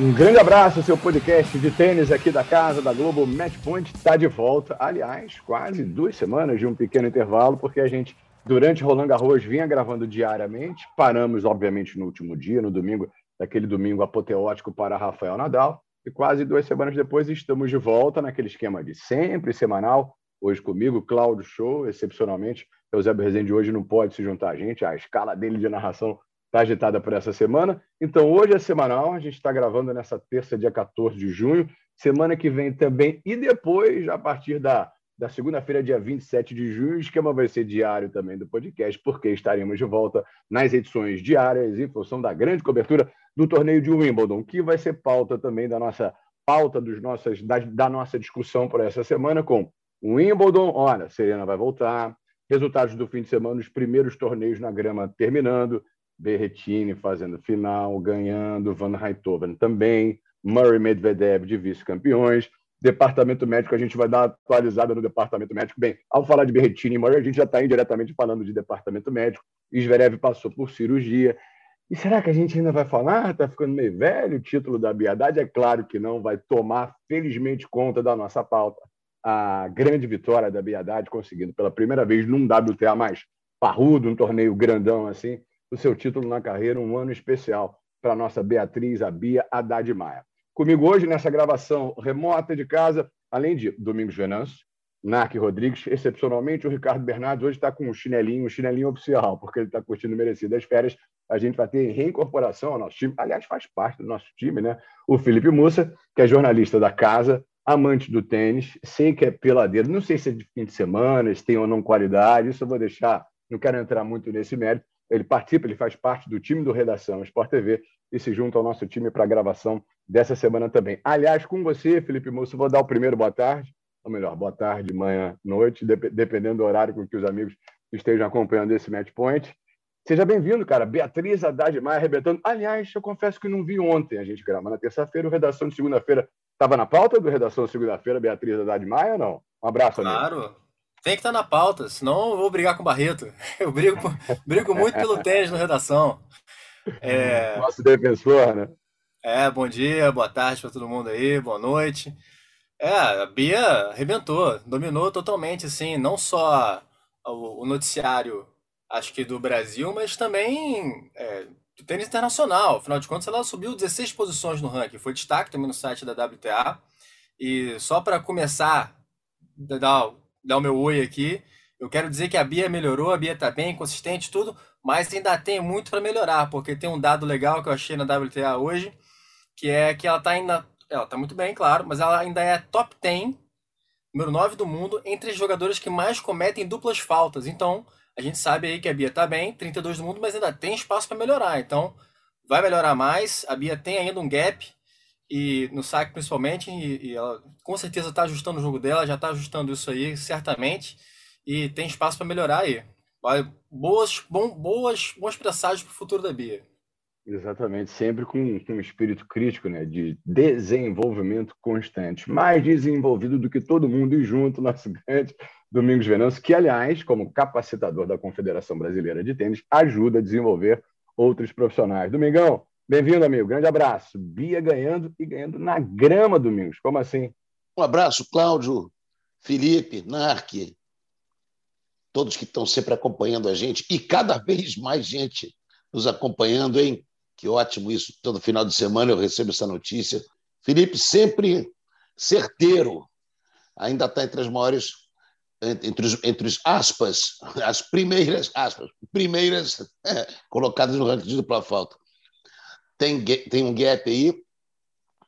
Um grande abraço, seu podcast de tênis aqui da casa da Globo. Match Point está de volta. Aliás, quase duas semanas de um pequeno intervalo, porque a gente, durante Roland Garros, vinha gravando diariamente. Paramos, obviamente, no último dia, no domingo, daquele domingo apoteótico para Rafael Nadal. E quase duas semanas depois estamos de volta naquele esquema de sempre semanal. Hoje comigo, Cláudio Show, excepcionalmente. Eusébio Rezende hoje não pode se juntar a gente, a escala dele de narração está agitada por essa semana. Então, hoje é semanal, a gente está gravando nessa terça, dia 14 de junho. Semana que vem também, e depois, a partir da, da segunda-feira, dia 27 de junho, o esquema vai ser diário também do podcast, porque estaremos de volta nas edições diárias em função da grande cobertura do torneio de Wimbledon, que vai ser pauta também da nossa pauta dos nossas, da, da nossa discussão por essa semana com Wimbledon, olha, Serena vai voltar, resultados do fim de semana, os primeiros torneios na grama terminando, Berretini fazendo final, ganhando, Van Rijthoven também, Murray Medvedev de vice-campeões, departamento médico, a gente vai dar atualizada no departamento médico. Bem, ao falar de Berretini e Murray, a gente já está indiretamente falando de departamento médico, Zverev passou por cirurgia, e será que a gente ainda vai falar? Está ficando meio velho o título da Biadade? É claro que não, vai tomar, felizmente, conta da nossa pauta. A grande vitória da Biadade, conseguindo pela primeira vez num WTA mais parrudo, um torneio grandão assim, o seu título na carreira, um ano especial para a nossa Beatriz, a Bia Haddad Maia. Comigo hoje, nessa gravação remota de casa, além de Domingos Venâncio, Narc Rodrigues, excepcionalmente o Ricardo Bernardes hoje está com um chinelinho, um chinelinho oficial, porque ele está curtindo merecidas férias. A gente vai ter reincorporação ao nosso time, aliás, faz parte do nosso time, né? O Felipe Mussa, que é jornalista da casa, amante do tênis, sei que é peladeiro, não sei se é de fim de semana, se tem ou não qualidade, isso eu vou deixar, não quero entrar muito nesse mérito. Ele participa, ele faz parte do time do Redação Sport TV e se junta ao nosso time para a gravação dessa semana também. Aliás, com você, Felipe Mussa, vou dar o primeiro boa tarde ou melhor, boa tarde, manhã, noite, dependendo do horário com que os amigos estejam acompanhando esse match point. Seja bem-vindo, cara. Beatriz Haddad Maia arrebentando. Aliás, eu confesso que não vi ontem a gente gravar na terça-feira. O Redação de segunda-feira estava na pauta do Redação de segunda-feira, Beatriz Haddad Maia não? Um abraço, amigo. Claro. Tem que estar tá na pauta, senão eu vou brigar com o Barreto. Eu brigo, brigo muito pelo tênis no Redação. É... Nosso defensor, né? É, bom dia, boa tarde para todo mundo aí, boa noite. É, a Bia arrebentou, dominou totalmente, assim, não só o, o noticiário, acho que do Brasil, mas também é, do tênis internacional. Afinal de contas, ela subiu 16 posições no ranking, foi destaque também no site da WTA. E só para começar, dar, dar o meu oi aqui, eu quero dizer que a Bia melhorou, a Bia está bem, consistente, tudo, mas ainda tem muito para melhorar, porque tem um dado legal que eu achei na WTA hoje, que é que ela está ainda ela tá muito bem, claro, mas ela ainda é top 10, número 9 do mundo, entre os jogadores que mais cometem duplas faltas. Então, a gente sabe aí que a Bia tá bem, 32 do mundo, mas ainda tem espaço para melhorar. Então, vai melhorar mais. A Bia tem ainda um gap, e no saque principalmente, e, e ela com certeza está ajustando o jogo dela, já está ajustando isso aí, certamente, e tem espaço para melhorar aí. Boas, bom, boas, bons presságios para o futuro da Bia. Exatamente, sempre com, com um espírito crítico, né, de desenvolvimento constante, mais desenvolvido do que todo mundo e junto, nosso grande Domingos Venâncio, que, aliás, como capacitador da Confederação Brasileira de Tênis, ajuda a desenvolver outros profissionais. Domingão, bem-vindo, amigo, grande abraço. Bia ganhando e ganhando na grama, Domingos, como assim? Um abraço, Cláudio, Felipe, Narque, todos que estão sempre acompanhando a gente e cada vez mais gente nos acompanhando, hein? Que ótimo isso. Todo final de semana eu recebo essa notícia. Felipe sempre certeiro. Ainda está entre as maiores, entre os, entre os aspas, as primeiras aspas, primeiras colocadas no ranking de dupla falta. Tem, tem um gap aí.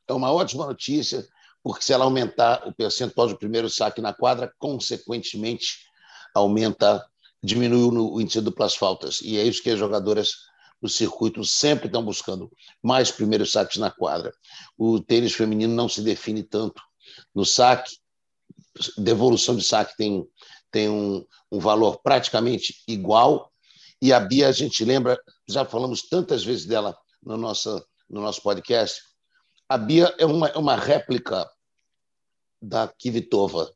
É uma ótima notícia, porque se ela aumentar o percentual de primeiro saque na quadra, consequentemente aumenta, diminui o índice duplas faltas. E é isso que as jogadoras no circuito sempre estão buscando mais primeiros saques na quadra. O tênis feminino não se define tanto no saque, devolução de saque tem, tem um, um valor praticamente igual. E a Bia, a gente lembra, já falamos tantas vezes dela no nosso, no nosso podcast. A Bia é uma, é uma réplica da Kivitova.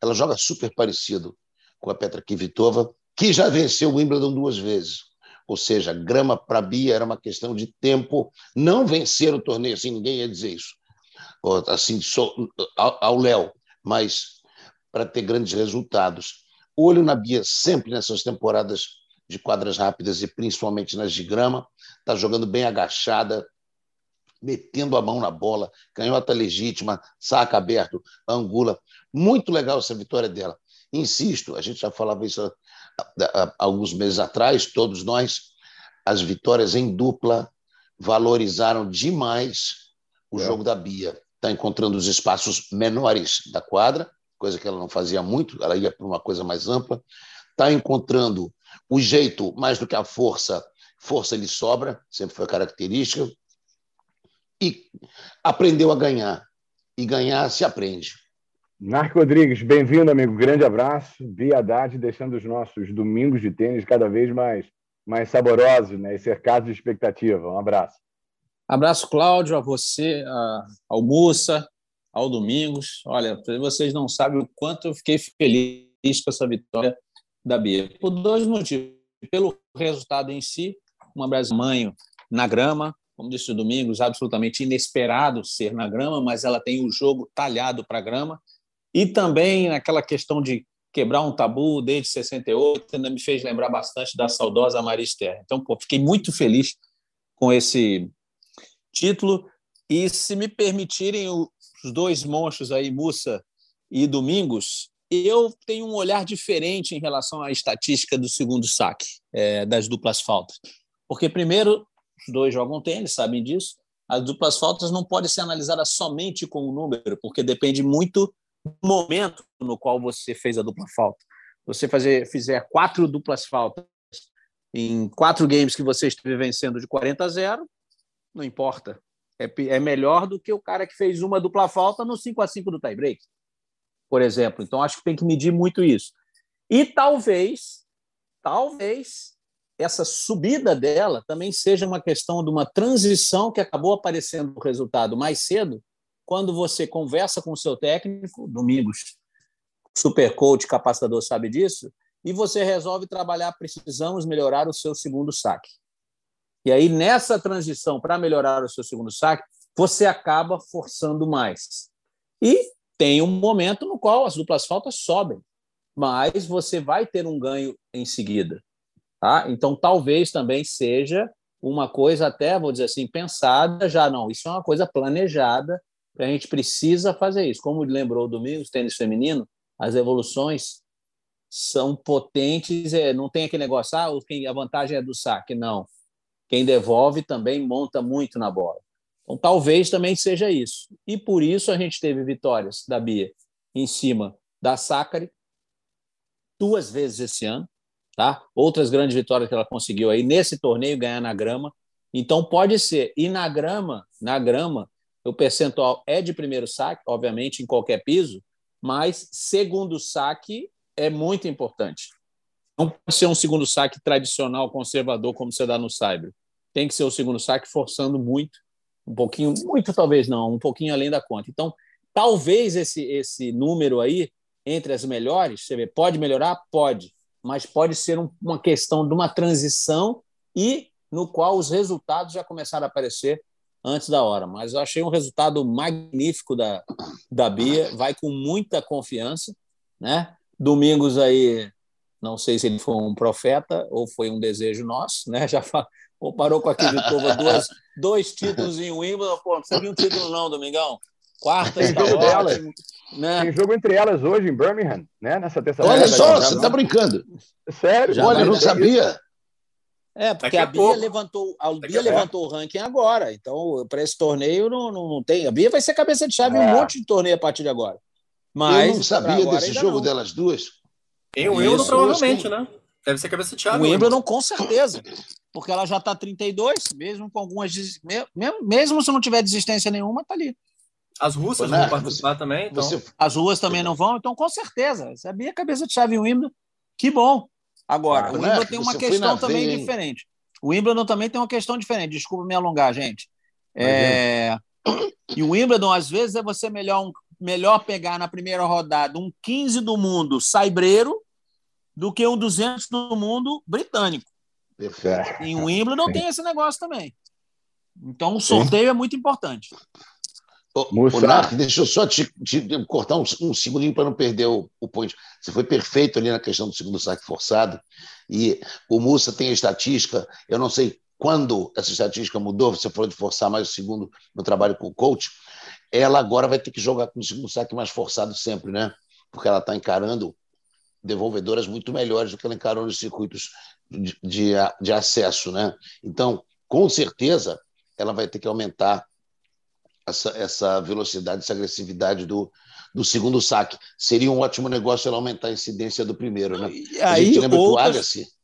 Ela joga super parecido com a Petra Kvitova, que já venceu o Wimbledon duas vezes. Ou seja, grama para Bia era uma questão de tempo. Não vencer o torneio, assim, ninguém ia dizer isso, assim, ao Léo, mas para ter grandes resultados. Olho na Bia sempre nessas temporadas de quadras rápidas e principalmente nas de grama. Está jogando bem agachada, metendo a mão na bola, canhota legítima, saca aberto, angula. Muito legal essa vitória dela. Insisto, a gente já falava isso há alguns meses atrás, todos nós, as vitórias em dupla valorizaram demais o é. jogo da Bia. Está encontrando os espaços menores da quadra, coisa que ela não fazia muito, ela ia para uma coisa mais ampla. Está encontrando o jeito, mais do que a força, força lhe sobra, sempre foi característica, e aprendeu a ganhar. E ganhar se aprende. Marco Rodrigues, bem-vindo, amigo. Grande abraço. Via Haddad, deixando os nossos domingos de tênis cada vez mais, mais saborosos né? e cercados de expectativa. Um abraço. Abraço, Cláudio, a você, a, ao Mussa, ao Domingos. Olha, vocês não sabem o quanto eu fiquei feliz com essa vitória da Bia. Por dois motivos. Pelo resultado em si, uma brasileira na grama, como disse o Domingos, absolutamente inesperado ser na grama, mas ela tem o jogo talhado para a grama. E também naquela questão de quebrar um tabu desde 68, ainda me fez lembrar bastante da saudosa Marister. Então, pô, fiquei muito feliz com esse título. E se me permitirem os dois monstros aí, Mussa e Domingos, eu tenho um olhar diferente em relação à estatística do segundo saque, é, das duplas faltas. Porque, primeiro, os dois jogam tênis, sabem disso. As duplas faltas não podem ser analisadas somente com o número, porque depende muito momento no qual você fez a dupla falta. Você fazer, fizer quatro duplas faltas em quatro games que você esteve vencendo de 40 a 0, não importa. É, é melhor do que o cara que fez uma dupla falta no 5 a 5 do tie-break, por exemplo. Então, acho que tem que medir muito isso. E talvez, talvez, essa subida dela também seja uma questão de uma transição que acabou aparecendo o resultado mais cedo quando você conversa com o seu técnico, Domingos, super coach, capacitador, sabe disso, e você resolve trabalhar, precisamos melhorar o seu segundo saque. E aí, nessa transição para melhorar o seu segundo saque, você acaba forçando mais. E tem um momento no qual as duplas faltas sobem, mas você vai ter um ganho em seguida. Tá? Então, talvez também seja uma coisa até, vou dizer assim, pensada, já não, isso é uma coisa planejada a gente precisa fazer isso. Como lembrou o Domingos, tênis feminino, as evoluções são potentes, é, não tem aquele negócio, ah, a vantagem é do saque, não. Quem devolve também monta muito na bola. Então, talvez também seja isso. E por isso a gente teve vitórias da Bia em cima da Sacari duas vezes esse ano, tá? Outras grandes vitórias que ela conseguiu aí nesse torneio ganhar na grama. Então pode ser. E na grama, na grama, o percentual é de primeiro saque, obviamente, em qualquer piso, mas segundo saque é muito importante. Não pode ser um segundo saque tradicional, conservador, como você dá no Cyber. Tem que ser o segundo saque forçando muito, um pouquinho, muito talvez não, um pouquinho além da conta. Então, talvez esse, esse número aí, entre as melhores, você vê, pode melhorar? Pode, mas pode ser um, uma questão de uma transição e no qual os resultados já começaram a aparecer antes da hora. Mas eu achei um resultado magnífico da, da Bia, vai com muita confiança. Né? Domingos aí, não sei se ele foi um profeta ou foi um desejo nosso, né? já parou com aquele Vitova duas, dois títulos em Wimbledon, pô, não precisa de um título não, Domingão. Quarta Tem jogo delas. Né? Tem jogo entre elas hoje em Birmingham, né? Nessa terça-feira. Olha só, você está brincando. Sério? Já Olha, eu não sabia. É, porque a, a Bia levantou, a Bia levantou o ranking agora. Então, para esse torneio não, não, não, tem. A Bia vai ser cabeça de chave em um é. monte de torneio a partir de agora. Mas eu não sabia desse jogo não. delas duas. Em Wimbledon, provavelmente, né? Deve ser cabeça de chave. O Wimbledon, com certeza. Porque ela já está 32, mesmo com algumas. Mesmo, mesmo se não tiver desistência nenhuma, está ali. As russas vão participar você, também. Então... Você... As ruas também não vão, então com certeza. Sabia cabeça de chave em Wimbledon. Que bom. Agora, ah, o Wimbledon tem uma questão também veia, diferente. O Wimbledon também tem uma questão diferente. Desculpa me alongar, gente. É... E o Wimbledon, às vezes, é você melhor, um... melhor pegar na primeira rodada um 15 do mundo saibreiro do que um 200 do mundo britânico. Perfeito. E o Wimbledon Sim. tem esse negócio também. Então, o sorteio Sim. é muito importante. Ô, Narc, deixa eu só te, te cortar um, um segundinho para não perder o, o point. Você foi perfeito ali na questão do segundo saque forçado. E o Mussa tem a estatística, eu não sei quando essa estatística mudou, você falou de forçar mais o segundo no trabalho com o coach. Ela agora vai ter que jogar com o segundo saque mais forçado sempre, né? Porque ela está encarando devolvedoras muito melhores do que ela encarou nos circuitos de, de, de acesso, né? Então, com certeza, ela vai ter que aumentar essa, essa velocidade, essa agressividade do, do segundo saque. Seria um ótimo negócio ela aumentar a incidência do primeiro, né? E aí, a gente lembra outras... que o Agassi...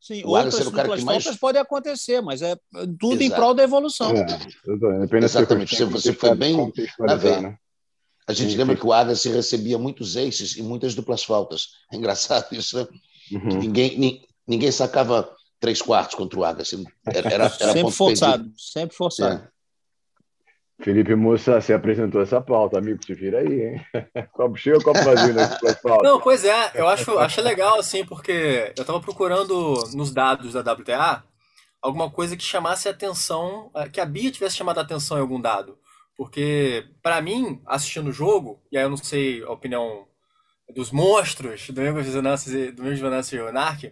Sim, o Agassi era o cara que mais... pode acontecer, mas é tudo Exato. em prol da evolução. É, Exatamente, você, você foi bem na veia. Né? A gente sim, lembra sim. que o Agassi recebia muitos aces e muitas duplas faltas. É engraçado isso, né? Uhum. Ninguém, ninguém sacava três quartos contra o Agassi. Era, era, era sempre forçado, sempre forçado. É. Felipe Moça, você apresentou essa pauta, amigo, se vira aí, hein? Copo cheio ou copo vazio nessa pauta? Não, pois é, eu acho, acho legal, assim, porque eu estava procurando nos dados da WTA alguma coisa que chamasse a atenção, eh, que a Bia tivesse chamado a atenção em algum dado. Porque, para mim, assistindo o jogo, e aí eu não sei a opinião dos monstros, do Domingos Venâncio e Narc,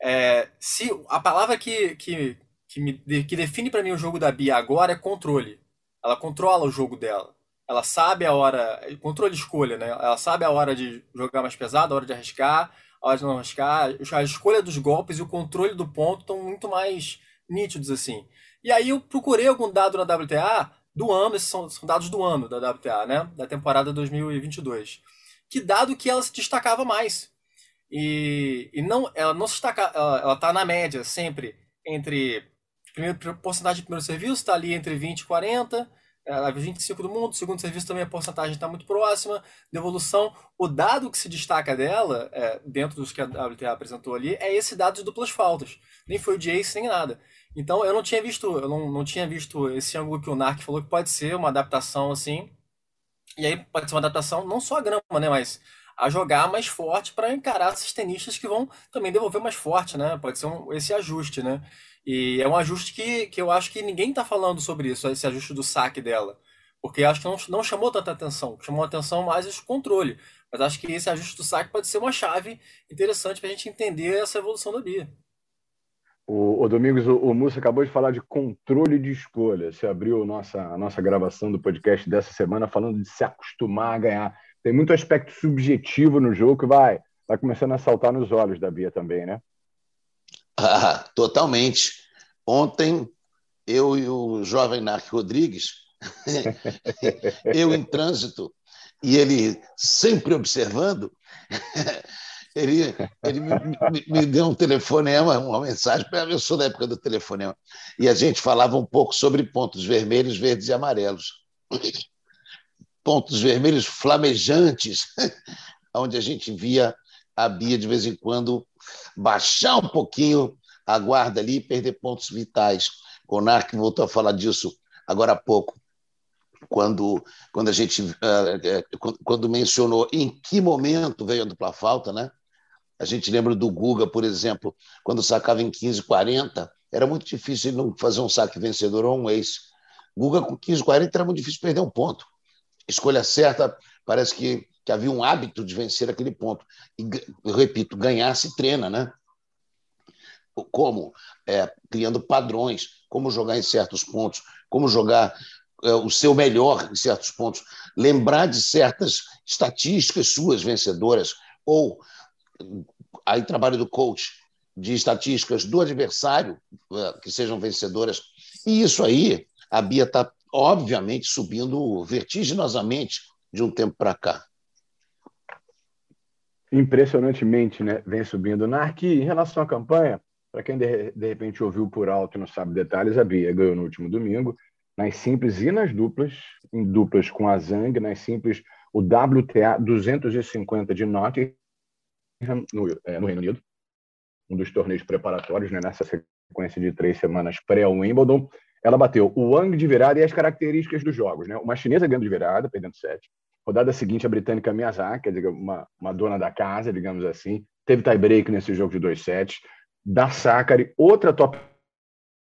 é, se a palavra que, que, que, me, que define para mim o jogo da Bia agora é controle. Ela controla o jogo dela. Ela sabe a hora. Controle de escolha, né? Ela sabe a hora de jogar mais pesado, a hora de arriscar, a hora de não arriscar. A escolha dos golpes e o controle do ponto estão muito mais nítidos assim. E aí eu procurei algum dado na WTA do ano, esses são, são dados do ano da WTA, né? Da temporada 2022. Que dado que ela se destacava mais. E, e não, ela não se destaca, ela, ela tá na média sempre entre Primeiro, porcentagem de primeiro serviço está ali entre 20 e 40, é, 25 do mundo. Segundo serviço também a porcentagem está muito próxima. Devolução, o dado que se destaca dela, é, dentro dos que a WTA apresentou ali, é esse dado de duplas faltas. Nem foi o de ace, nem nada. Então eu não tinha visto, eu não, não tinha visto esse ângulo que o Narc falou que pode ser uma adaptação assim. E aí pode ser uma adaptação não só a grama, né, mas a jogar mais forte para encarar esses tenistas que vão também devolver mais forte, né? Pode ser um, esse ajuste, né? E é um ajuste que, que eu acho que ninguém está falando sobre isso, esse ajuste do saque dela. Porque acho que não, não chamou tanta atenção. Chamou atenção mais esse controle. Mas acho que esse ajuste do saque pode ser uma chave interessante para a gente entender essa evolução da Bia. O, o Domingos, o, o acabou de falar de controle de escolha. Você abriu nossa, a nossa gravação do podcast dessa semana falando de se acostumar a ganhar. Tem muito aspecto subjetivo no jogo que vai, vai começando a saltar nos olhos da Bia também, né? Ah, totalmente. Ontem, eu e o jovem Narc Rodrigues, eu em trânsito, e ele sempre observando, ele, ele me, me, me, deu um telefonema, uma mensagem, eu sou da época do telefonema, e a gente falava um pouco sobre pontos vermelhos, verdes e amarelos. Pontos vermelhos flamejantes, onde a gente via a Bia de vez em quando baixar um pouquinho a guarda ali e perder pontos vitais. O Narc voltou a falar disso agora há pouco, quando, quando a gente uh, quando mencionou em que momento veio a dupla falta, né? A gente lembra do Guga, por exemplo, quando sacava em 15, 40, era muito difícil não fazer um saque vencedor ou um ace. Guga com 15, 40 era muito difícil perder um ponto. Escolha certa, parece que que havia um hábito de vencer aquele ponto. E, eu repito, ganhar se treina, né? Como? É, criando padrões, como jogar em certos pontos, como jogar é, o seu melhor em certos pontos, lembrar de certas estatísticas suas vencedoras, ou aí trabalho do coach, de estatísticas do adversário é, que sejam vencedoras. E isso aí, a Bia está, obviamente, subindo vertiginosamente de um tempo para cá impressionantemente né, vem subindo. Narc, em relação à campanha, para quem de, de, repente ouviu por alto e não sabe detalhes, a Bia ganhou no último domingo. nas simples e nas duplas, em duplas com a Zhang, nas simples o WTA 250 de Nottingham, no, é, no Reino Unido, um dos torneios preparatórios, né, nessa sequência de três semanas pré-Wimbledon. Ela bateu o Wang de virada e as características dos jogos. Né? Uma chinesa ganhando de virada, perdendo sete. Rodada seguinte, a britânica Miyazaki, uma, uma dona da casa, digamos assim, teve tie-break nesse jogo de dois sets. Da Sakari, outra top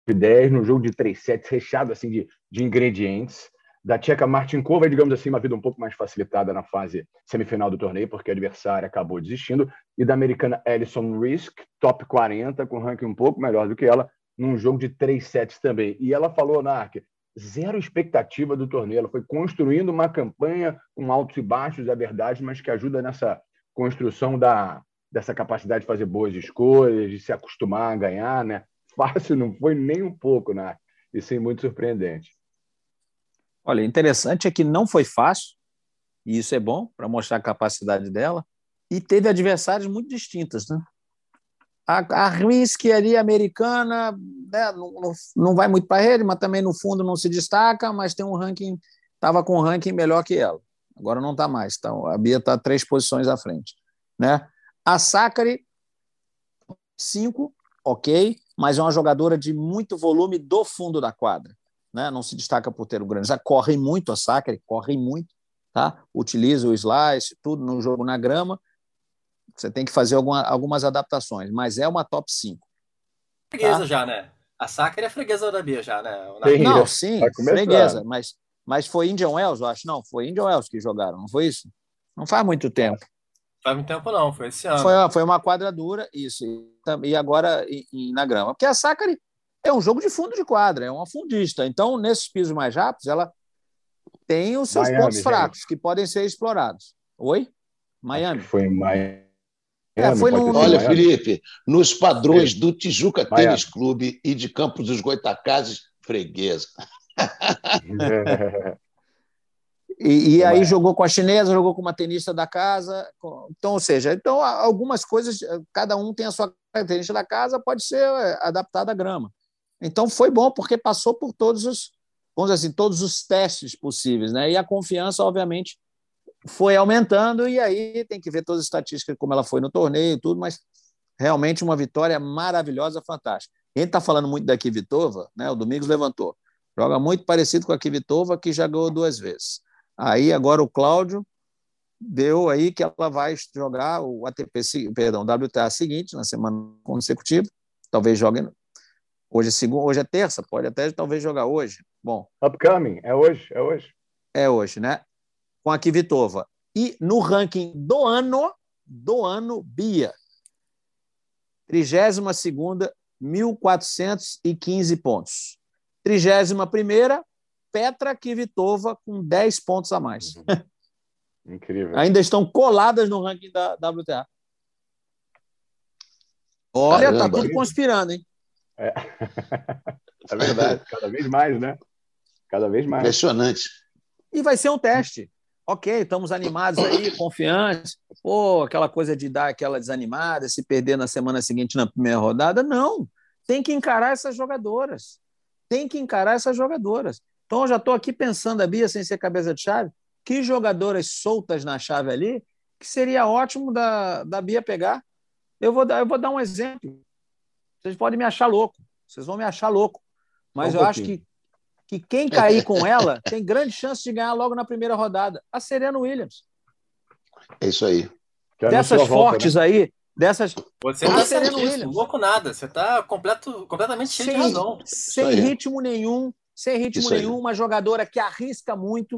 10 no jogo de três sets, recheado assim, de, de ingredientes da tcheca Martinkova, digamos assim, uma vida um pouco mais facilitada na fase semifinal do torneio, porque a adversária acabou desistindo, e da americana Alison Risk, top 40, com ranking um pouco melhor do que ela, num jogo de três sets também. E ela falou, Nark, zero expectativa do torneio, ela foi construindo uma campanha com altos e baixos, é verdade, mas que ajuda nessa construção da, dessa capacidade de fazer boas escolhas, de se acostumar a ganhar, né? Fácil não foi nem um pouco, Nark, e sim muito surpreendente. Olha, interessante é que não foi fácil, e isso é bom para mostrar a capacidade dela, e teve adversários muito distintos. Né? A, a Risk ali, americana, né, não, não, vai muito para ele, mas também no fundo não se destaca, mas tem um ranking, estava com um ranking melhor que ela. Agora não está mais, então a Bia está três posições à frente. Né? A Sakari, cinco, ok, mas é uma jogadora de muito volume do fundo da quadra né? não se destaca por ter o grande. Já correm muito a Sacre, correm muito, tá? utiliza o slice, tudo no jogo na grama. Você tem que fazer alguma, algumas adaptações, mas é uma top 5. Freguesa tá? já, né? A Sacre é freguesa da Bia já, né? Não, sim, freguesa, mas, mas foi Indian Wells, eu acho. Não, foi Indian Wells que jogaram, não foi isso? Não faz muito tempo. Faz muito tempo não, foi esse ano. Foi, foi uma quadra dura, isso. E agora e, e na grama. Porque a Sacre é um jogo de fundo de quadra, é uma fundista. Então, nesses pisos mais rápidos, ela tem os seus Miami, pontos fracos gente. que podem ser explorados. Oi? Miami. Foi em Miami. É, foi no... Olha, Felipe, nos padrões do Tijuca Miami. Tênis Clube e de Campos dos Goitacazes, freguesa. E, e, aí jogou com a chinesa, jogou com uma tenista da casa. Então, ou seja, então algumas coisas, cada um tem a sua característica da casa, pode ser é, adaptada à grama. Então foi bom porque passou por todos os, vamos dizer assim, todos os testes possíveis, né? E a confiança, obviamente, foi aumentando e aí tem que ver todas as estatísticas como ela foi no torneio e tudo, mas realmente uma vitória maravilhosa, fantástica. Gente está falando muito da Kivitova, né? O Domingos levantou. Joga muito parecido com a Kivitova, que já ganhou duas vezes. Aí agora o Cláudio deu aí que ela vai jogar o ATP, perdão, WTA seguinte na semana consecutiva. Talvez jogue Hoje é segunda, hoje é terça, pode até talvez jogar hoje. Bom. Upcoming, é hoje, é hoje. É hoje, né? Com a Kvitova. E no ranking do ano, do ano, Bia. 32 1.415 pontos. 31 Petra Kvitova com 10 pontos a mais. Uhum. Incrível. Ainda estão coladas no ranking da WTA. Olha, tá Caramba. tá tudo conspirando, hein? É. é verdade, cada vez mais, né? Cada vez mais. Impressionante. E vai ser um teste. Ok, estamos animados aí, confiantes. Pô, aquela coisa de dar aquela desanimada, se perder na semana seguinte na primeira rodada. Não. Tem que encarar essas jogadoras. Tem que encarar essas jogadoras. Então, eu já estou aqui pensando, a Bia, sem ser cabeça de chave, que jogadoras soltas na chave ali, que seria ótimo da, da Bia pegar. Eu vou, dar, eu vou dar um exemplo. Vocês podem me achar louco, vocês vão me achar louco. Mas um eu acho que, que quem cair com ela tem grande chance de ganhar logo na primeira rodada. A Serena Williams. É isso aí. Dessas fortes volta, né? aí, dessas. Você não está louco nada. Você está completo, completamente cheio sem, de razão. Sem ritmo nenhum, sem ritmo isso nenhum, aí. uma jogadora que arrisca muito,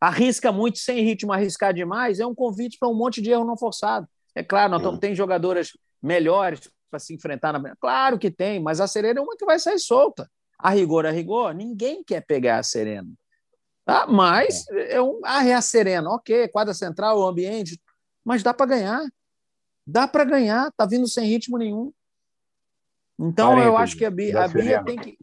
arrisca muito, sem ritmo, arriscar demais, é um convite para um monte de erro não forçado. É claro, nós hum. tem jogadoras melhores, para se enfrentar na. Claro que tem, mas a Serena é uma que vai sair solta. A rigor, a rigor, ninguém quer pegar a Serena. Tá? Mas é, um. Ah, é a Serena, ok, quadra central, o ambiente, mas dá para ganhar. Dá para ganhar, tá vindo sem ritmo nenhum. Então eu acho que a Bia, a Bia tem que.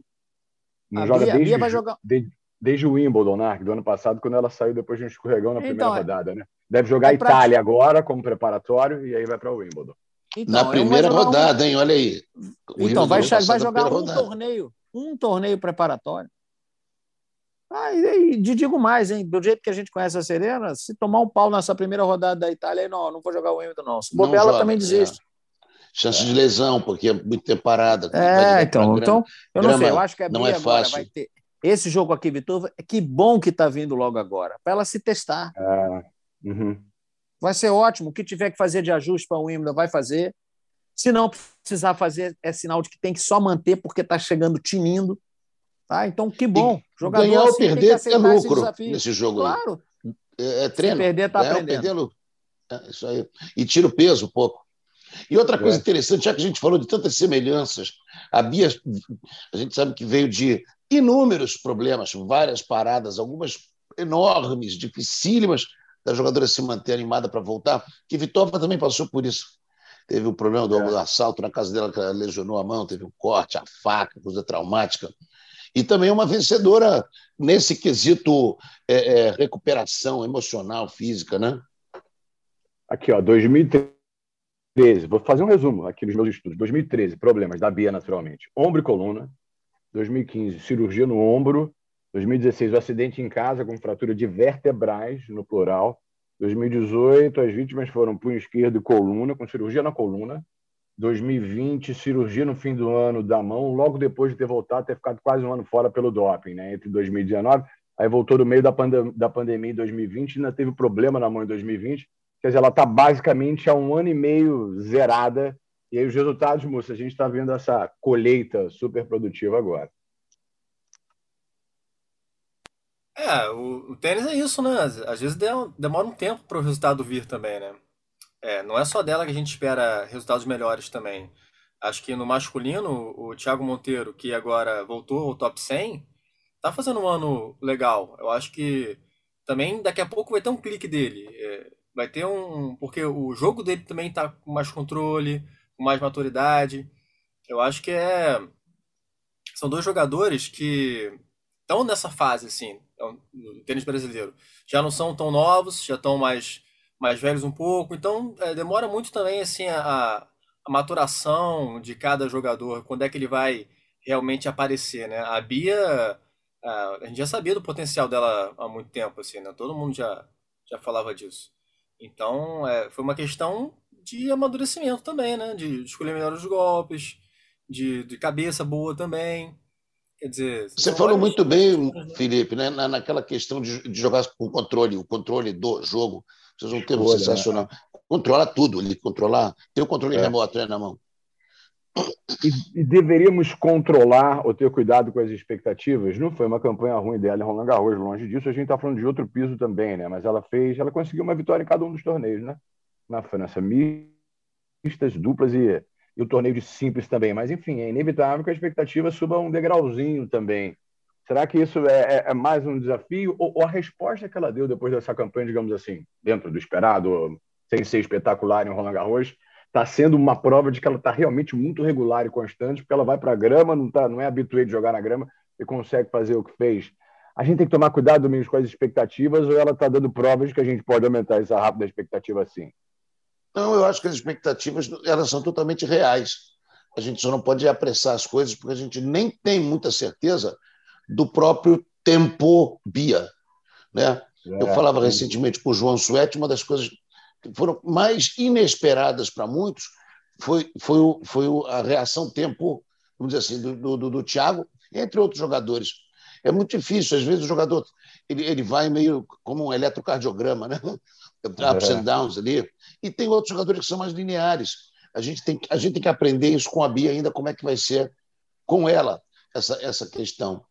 Não a, Bia, desde, a Bia vai jogar. Desde, desde o Wimbledon, né, do ano passado, quando ela saiu depois de um escorregão na primeira então, é. rodada, né? Deve jogar é Itália agora como preparatório e aí vai para o Wimbledon. Então, na primeira rodada, um... hein? Olha aí. O então, vai, vai jogar um rodada. torneio, um torneio preparatório. Ah, e, e digo mais, hein? Do jeito que a gente conhece a Serena, se tomar um pau nessa primeira rodada da Itália, não, não vou jogar o Wimbledon, não. Se bobear, ela também desiste. É. Chance é. de lesão, porque é muito tempo parada. É, então, então, eu não sei, eu acho que a Bia é agora vai ter. Esse jogo aqui, Vitor, que bom que está vindo logo agora, para ela se testar. É. Uhum. Vai ser ótimo. O que tiver que fazer de ajuste para o Wimbledon, vai fazer. Se não precisar fazer, é sinal de que tem que só manter, porque está chegando tinindo. Tá? Então, que bom. Jogador ganhar ou assim, perder é lucro nesse jogo. Claro. É, é treino. Se perder, está aprendendo. É, isso aí. E tira o peso um pouco. E outra coisa é. interessante, já que a gente falou de tantas semelhanças, a Bia, a gente sabe que veio de inúmeros problemas, várias paradas, algumas enormes, dificílimas, da jogadora se manter animada para voltar, que Vitória também passou por isso. Teve o problema do, é. assalto na casa dela, que ela lesionou a mão, teve um corte, a faca, coisa traumática e também uma vencedora nesse quesito é, é, recuperação emocional, física, né? Aqui, ó, 2013, vou fazer um resumo aqui dos meus estudos. 2013, problemas da Bia, naturalmente. Ombro e coluna. 2015, cirurgia no ombro. 2016, o acidente em casa com fratura de vertebrais, no plural. 2018, as vítimas foram punho esquerdo e coluna, com cirurgia na coluna. 2020, cirurgia no fim do ano da mão, logo depois de ter voltado, ter ficado quase um ano fora pelo doping, né? Entre 2019, aí voltou no meio da, pandem da pandemia em 2020, ainda teve problema na mão em 2020. Quer dizer, ela está basicamente há um ano e meio zerada. E aí os resultados, moça, a gente está vendo essa colheita super produtiva agora. É, o, o tênis é isso, né? Às vezes demora um tempo para o resultado vir também, né? É, não é só dela que a gente espera resultados melhores também. Acho que no masculino, o Thiago Monteiro, que agora voltou ao top 100, tá fazendo um ano legal. Eu acho que também daqui a pouco vai ter um clique dele. É, vai ter um. Porque o jogo dele também tá com mais controle, com mais maturidade. Eu acho que é. São dois jogadores que estão nessa fase, assim, no tênis brasileiro. Já não são tão novos, já estão mais mais velhos um pouco. Então, é, demora muito também assim a, a, maturação de cada jogador, quando é que ele vai realmente aparecer, né? A Bia, a, gente já sabia do potencial dela há muito tempo, assim, né? Todo mundo já, já falava disso. Então, é, foi uma questão de amadurecimento também, né? De, de escolher melhor os golpes, de, de cabeça boa também. Quer dizer, você falou vários... muito bem, Felipe, né? Na, naquela questão de, de jogar com controle, o controle do jogo. Vocês vão ter um né? sensacional. Controla tudo, ele controla. Tem o controle é. remoto né, na mão. E, e, deveríamos controlar ou ter cuidado com as expectativas. Não foi uma campanha ruim dela em Roland Garros, longe disso. A gente está falando de outro piso também, né? Mas ela fez, ela conseguiu uma vitória em cada um dos torneios, né? Na França, mistas, duplas e, e o torneio de simples também. Mas enfim, é inevitável que a expectativa suba um degrauzinho também. Será que isso é, é, é mais um desafio? Ou, ou, a resposta que ela deu depois dessa campanha, digamos assim, dentro do esperado, sem ser espetacular em Roland Garros, está sendo uma prova de que ela está realmente muito regular e constante, porque ela vai para a grama, não, tá, não é habituada de jogar na grama e consegue fazer o que fez. A gente tem que tomar cuidado, Domingos, com as expectativas, ou ela está dando provas de que a gente pode aumentar essa rápida expectativa assim? Não, eu acho que as expectativas elas são totalmente reais. A gente só não pode apressar as coisas, porque a gente nem tem muita certeza do próprio tempo Bia. Né? É, Eu falava recentemente com o João Suete, uma das coisas que foram mais inesperadas para muitos foi, foi, o, foi a reação tempo, vamos dizer assim, do, do, do Thiago, entre outros jogadores. É muito difícil, às vezes o jogador ele, ele vai meio como um eletrocardiograma, né? Ups and downs ali, e tem outros jogadores que são mais lineares. A gente tem, a gente tem que aprender isso com a Bia ainda, como é que vai ser com ela, essa, essa questão.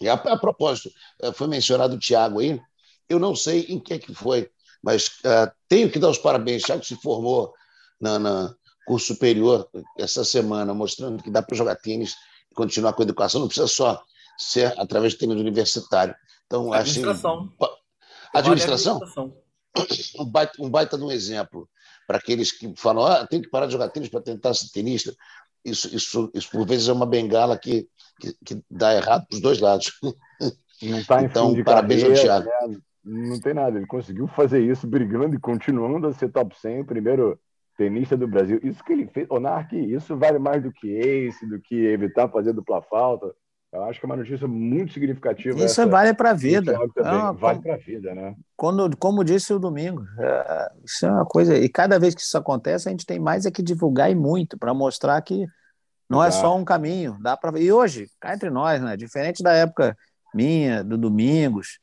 E a, a propósito, eh, foi mencionado o Tiago aí, eu não sei em que é que foi, mas uh, tenho que dar os parabéns. O Thiago se formou na, na, curso superior essa semana, mostrando que dá para jogar tênis e continuar com a educação, não precisa só ser através de tênis universitário. Então, administração. Assim, administração? administração. Um baita, um baita de um exemplo para aqueles que falam ah, tem que parar de jogar tênis para tentar ser tenista isso, isso, isso por vezes é uma bengala que, que, que dá errado para os dois lados. Não tá em então, parabéns carreira, ao Thiago. Né? Não tem nada, ele conseguiu fazer isso brigando e continuando a ser top 100, primeiro tenista do Brasil. Isso que ele fez, Onark, isso vale mais do que ace, do que evitar fazer dupla falta. Eu acho que é uma notícia muito significativa. Isso essa, vale para a vida. É vale para a vida, né? Quando, como disse o Domingo, é, isso é uma coisa. E cada vez que isso acontece, a gente tem mais é que divulgar e muito para mostrar que não é só um caminho. Dá para E hoje, cá entre nós, né? Diferente da época minha, do Domingos,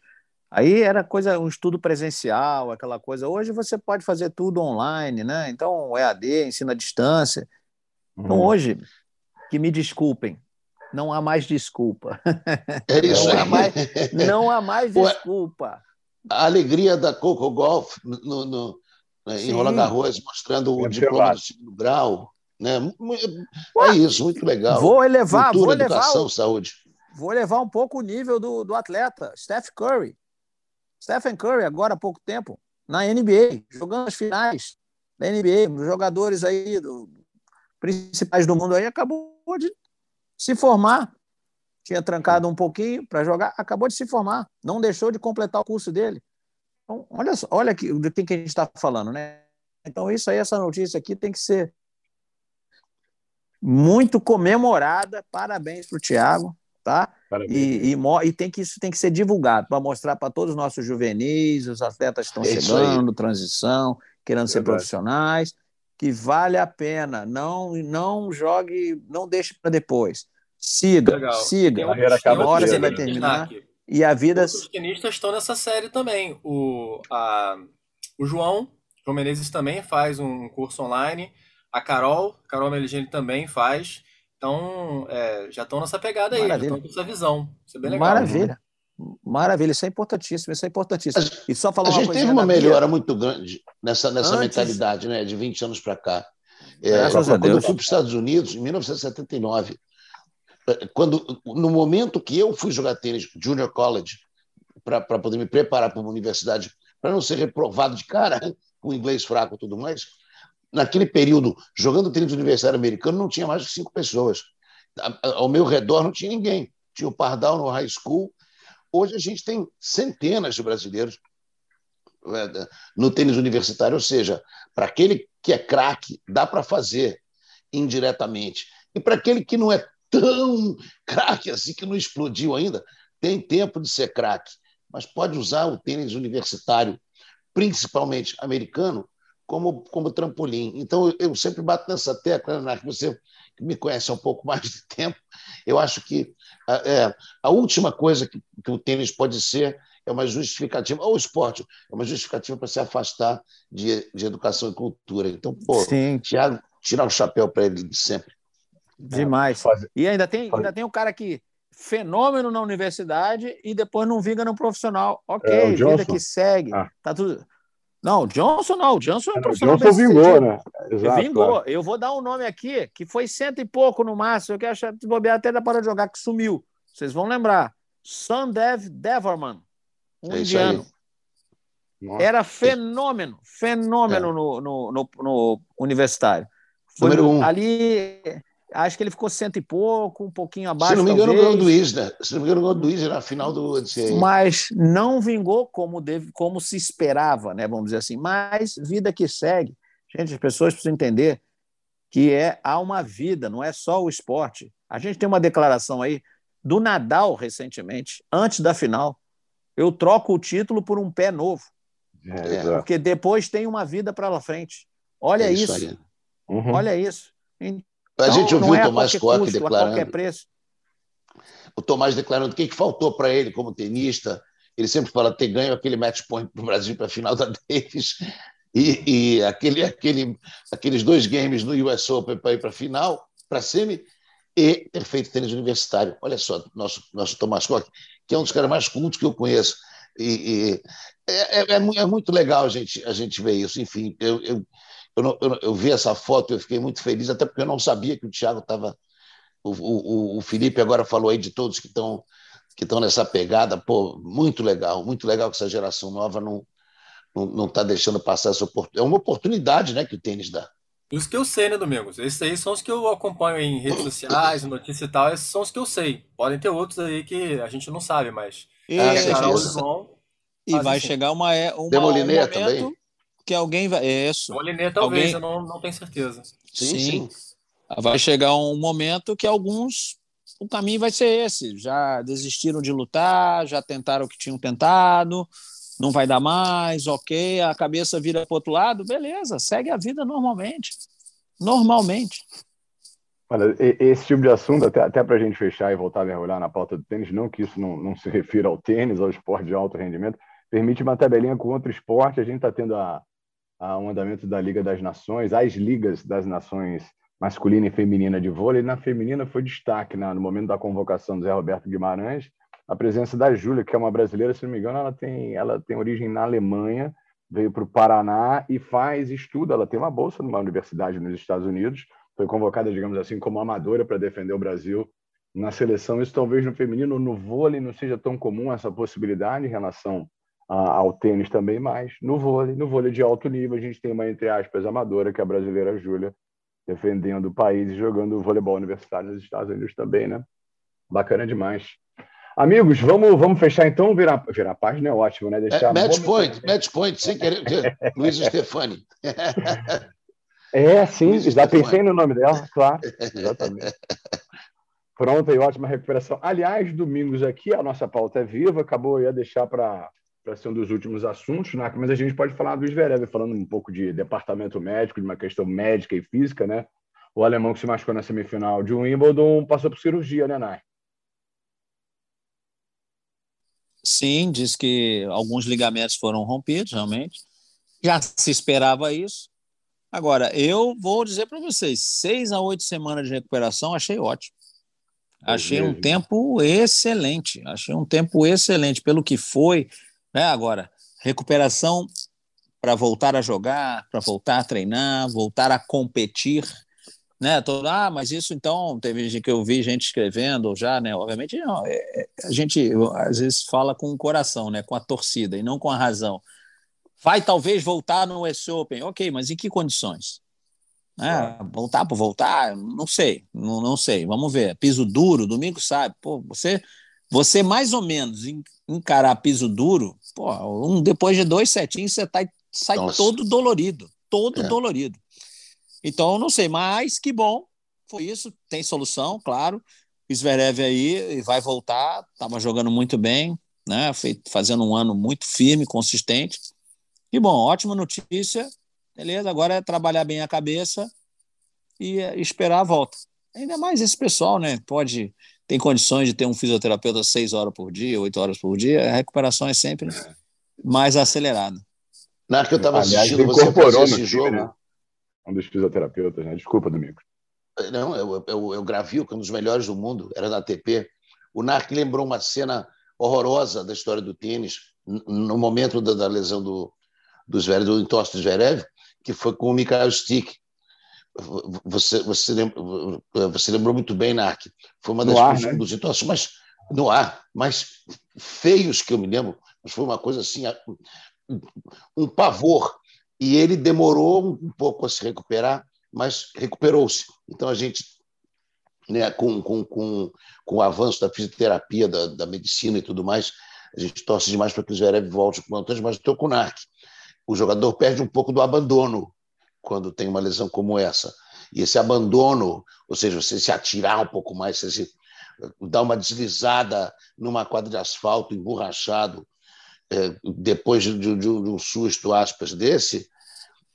aí era coisa, um estudo presencial, aquela coisa. Hoje você pode fazer tudo online, né? Então, EAD, ensino à distância. Então, hum. hoje, que me desculpem, não há mais desculpa. É isso não aí. Há mais, não há mais desculpa. A alegria da Coco Golf no, no, né, em Roland Garros, mostrando o diploma do segundo grau. Né? É isso, muito legal. Vou elevar, Cultura, vou educação, levar, saúde. Vou levar um pouco o nível do, do atleta, Steph Curry. Stephen Curry, agora há pouco tempo, na NBA, jogando as finais da NBA, os jogadores aí do, principais do mundo aí, acabou de se formar. Tinha trancado um pouquinho para jogar, acabou de se formar, não deixou de completar o curso dele. Então, olha, olha aqui, do que, que a gente está falando, né? Então, isso aí, essa notícia aqui tem que ser muito comemorada. Parabéns para o Thiago, tá? E, e, e, tem que isso tem que ser divulgado para mostrar para todos os nossos juvenis, os atletas estão é chegando, transição, querendo Verdade. ser profissionais, que vale a pena. Não, não jogue, não deixe para depois. Siga, Legal. siga. Uma hora você vai terminar. E a vida. Os tenistas estão nessa série também. O, a, o João, João Menezes também faz um curso online. A Carol, Carol Meligeni também faz. Então, é, já estão nessa pegada aí, Maravilha. já estão com essa visão. Isso é bem legal. Maravilha. Né? Maravilha, isso é importantíssimo, isso é importantíssimo. E só falar a gente teve uma melhora muito grande nessa, nessa Antes... mentalidade, né, de 20 anos para cá. É, quando eu fui para os Estados Unidos, em 1979, quando, no momento que eu fui jogar tênis junior college, para poder me preparar para uma universidade, para não ser reprovado de cara, com inglês fraco e tudo mais, naquele período, jogando tênis universitário americano, não tinha mais de cinco pessoas. Ao meu redor não tinha ninguém. Tinha o Pardal no high school. Hoje a gente tem centenas de brasileiros é, no tênis universitário, ou seja, para aquele que é craque, dá para fazer indiretamente. E para aquele que não é tão craque assim, que não explodiu ainda, tem tempo de ser craque, mas pode usar o tênis universitário, principalmente americano, como, como trampolim. Então, eu sempre bato nessa tecla, Narco, você que me conhece há um pouco mais de tempo, eu acho que é, a última coisa que, que o tênis pode ser é uma justificativa, ou o esporte, é uma justificativa para se afastar de, de educação e cultura. Então, pô, Sim. Thiago, tirar o chapéu para ele de sempre. Demais. É, e ainda tem, ainda tem um cara que fenômeno na universidade e depois não vinga no profissional. Ok, é, vida que segue. Ah. Tá tudo. Não, Johnson não. Johnson é um é, profissional. Johnson vingou, né? Exato, vingou. Claro. Eu vou dar um nome aqui que foi cento e pouco no máximo. Eu quero achar de bobear até da para jogar, que sumiu. Vocês vão lembrar. Sandev Deverman, um é indiano. Era fenômeno, fenômeno é. no, no, no, no, universitário. Foi Número um. Ali Acho que ele ficou cento e pouco, um pouquinho abaixo. Se não me engano, ganhou do Isner. Se não me engano, ganhou do Isner na final do NCAA. Mas não vingou como, deve, como se esperava, né? Vamos dizer assim. Mas vida que segue. Gente, as pessoas precisam entender que é, há uma vida, não é só o esporte. A gente tem uma declaração aí do Nadal recentemente, antes da final. Eu troco o título por um pé novo. É, porque depois tem uma vida para frente. Olha é isso. isso. Uhum. Olha isso. A então, gente ouviu é o Tomás Koch declarando. A preço. O Tomás declarando o que, que faltou para ele como tenista. Ele sempre fala ter ganho aquele match point para o Brasil para a final da Davis e, e aquele, aquele, aqueles dois games no US Open para ir para a final, para semi, e ter feito tênis universitário. Olha só, nosso, nosso Tomás Koch, que é um dos caras mais cultos que eu conheço. E, e é, é, é, muito legal a gente, a gente ver isso. Enfim, eu, eu eu, não, eu, eu, vi essa foto, eu fiquei muito feliz, até porque eu não sabia que o Thiago estava. O, o, o Felipe agora falou aí de todos que estão que estão nessa pegada, pô, muito legal, muito legal que essa geração nova não não está deixando passar essa oportunidade. É uma oportunidade, né, que o tênis dá. Os que eu sei, né, Domingos? Esses aí são os que eu acompanho em redes sociais, notícias e tal, esses são os que eu sei. Podem ter outros aí que a gente não sabe, mas. E, ah, e vai assim. chegar uma, é, uma, um momento, também que alguém vai. É isso. O Liné talvez, alguém... eu não, não tenho certeza. Sim, sim, sim. Vai chegar um momento que alguns o caminho vai ser esse. Já desistiram de lutar, já tentaram o que tinham tentado, não vai dar mais, ok, a cabeça vira para outro lado, beleza, segue a vida normalmente. Normalmente. Olha, esse tipo de assunto, até, até para a gente fechar e voltar a mergulhar na pauta do tênis, não que isso não, não se refira ao tênis, ao esporte de alto rendimento, permite uma tabelinha com outro esporte. A gente está tendo a, a, um andamento da Liga das Nações, as ligas das nações masculina e feminina de vôlei. Na feminina foi destaque né, no momento da convocação do Zé Roberto Guimarães, a presença da Júlia, que é uma brasileira, se não me engano, ela tem, ela tem origem na Alemanha, veio para o Paraná e faz estudo. Ela tem uma bolsa numa universidade nos Estados Unidos, foi convocada, digamos assim, como amadora para defender o Brasil na seleção. Isso talvez no feminino, no vôlei, não seja tão comum essa possibilidade em relação ao tênis também, mas no vôlei, no vôlei de alto nível, a gente tem uma, entre aspas, amadora, que é a brasileira Júlia, defendendo o país e jogando voleibol universitário nos Estados Unidos também, né? Bacana demais. Amigos, vamos, vamos fechar então, virar, virar a página é ótimo, né? Deixar, é, match point, match point, sem querer, Luiz Stefani. É, sim, já pensei no nome dela, claro, exatamente. Pronto, e ótima recuperação. Aliás, domingos aqui, a nossa pauta é viva, acabou, eu ia deixar para para ser um dos últimos assuntos, né? mas a gente pode falar do Zverev, falando um pouco de departamento médico, de uma questão médica e física, né? O alemão que se machucou na semifinal de Wimbledon passou por cirurgia, né, Nai? Sim, diz que alguns ligamentos foram rompidos, realmente. Já se esperava isso. Agora, eu vou dizer para vocês, seis a oito semanas de recuperação, achei ótimo. Achei um tempo excelente. Achei um tempo excelente pelo que foi, né? Agora, recuperação para voltar a jogar, para voltar a treinar, voltar a competir, né? Todo, ah, mas isso então teve gente que eu vi gente escrevendo já, né? Obviamente não, é, é, a gente às vezes fala com o coração, né? Com a torcida e não com a razão. Vai talvez voltar no US Open, ok, mas em que condições? É, voltar por voltar, não sei, não, não sei. Vamos ver. Piso duro, domingo sabe. Pô, você, você mais ou menos encarar piso duro, pô, um, depois de dois setinhos você tá, sai Nossa. todo dolorido, todo é. dolorido. Então, não sei, mas que bom, foi isso, tem solução, claro. Zverev aí vai voltar, estava jogando muito bem, né? fazendo um ano muito firme, consistente. E bom, ótima notícia, beleza? Agora é trabalhar bem a cabeça e é, esperar a volta. Ainda mais esse pessoal, né? Pode tem condições de ter um fisioterapeuta seis horas por dia, oito horas por dia, a recuperação é sempre mais acelerada. Na que eu estava assistindo você fazer esse jogo. Né? Um dos fisioterapeutas, né? Desculpa, Domingos. Não, eu, eu, eu Gravil, que é um dos melhores do mundo, era da ATP. O Narc lembrou uma cena horrorosa da história do tênis, no momento da, da lesão do, do Zverev, do entorse do Zverev, que foi com o Mikhail Stick. Você, você, lembrou, você lembrou muito bem, Narc. Foi uma das ar, né? dos entorses mais no ar, mais feios que eu me lembro, mas foi uma coisa assim, um pavor. E ele demorou um pouco a se recuperar, mas recuperou-se. Então a gente, né, com, com, com, com o avanço da fisioterapia, da, da medicina e tudo mais, a gente torce demais para que o Zverev volte com o Antônio, mas estou com o Narc. O jogador perde um pouco do abandono quando tem uma lesão como essa. E esse abandono, ou seja, você se atirar um pouco mais, você se, dar uma deslizada numa quadra de asfalto emborrachado, é, depois de, de, de, um susto, aspas, desse,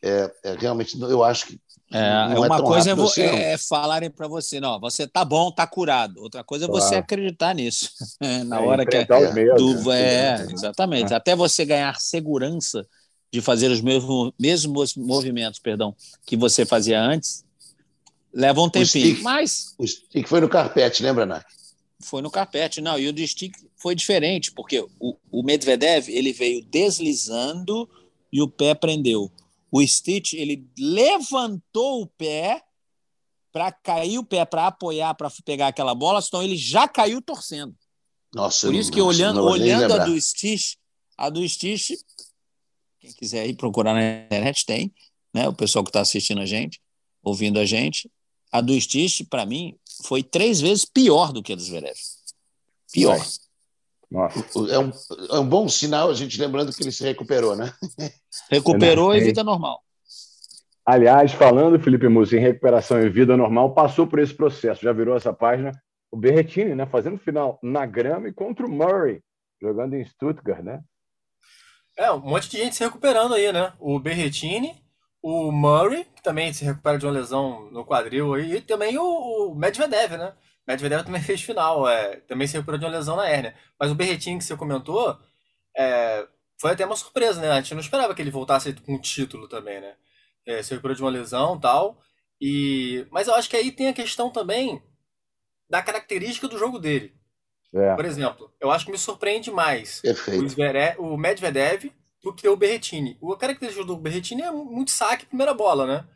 é, é, realmente eu acho que. É, é uma coisa é, assim, é, falarem para você, não, você tá bom, tá curado. Outra coisa é você acreditar nisso. Na hora que é, do, né? é, exatamente. Até você ganhar segurança de fazer os mesmos, mesmos movimentos, perdão, que você fazia antes, leva um tempinho. O stick, mas o stick foi no carpete, lembra, Nak? Foi no carpete, não. E o do stick foi diferente, porque o, o Medvedev ele veio deslizando e o pé prendeu. O Stitch ele levantou o pé para cair o pé para apoiar para pegar aquela bola, senão ele já caiu torcendo. Nossa, Por isso que olhando, olhando a do Stitch, a do Stitch quem quiser ir procurar na internet, tem. Né? O pessoal que está assistindo a gente, ouvindo a gente. A do Stich, para mim, foi três vezes pior do que a dos Zverev. Pior. É um, é um bom sinal, a gente lembrando que ele se recuperou, né? Recuperou e vida normal. Aliás, falando, Felipe Musso, em recuperação e vida normal, passou por esse processo, já virou essa página. o Berretini, né? Fazendo final na grama e contra o Murray, jogando em Stuttgart, né? É, um monte de gente se recuperando aí, né? O Berretini, o Murray, que também se recupera de uma lesão no quadril aí, e também o, Medvedev, né? Medvedev também fez final, é, também se recuperou de uma lesão na hérnia. Mas o Berretini que você comentou, é, foi até uma surpresa, né? A gente não esperava que ele voltasse com um título também, né? É, se recuperou de uma lesão tal. E... Mas eu acho que aí tem a questão também da característica do jogo dele. É. Por exemplo, eu acho que me surpreende mais o, o Medvedev do que o Berretini. A característica do Berretini é muito saque primeira bola, né?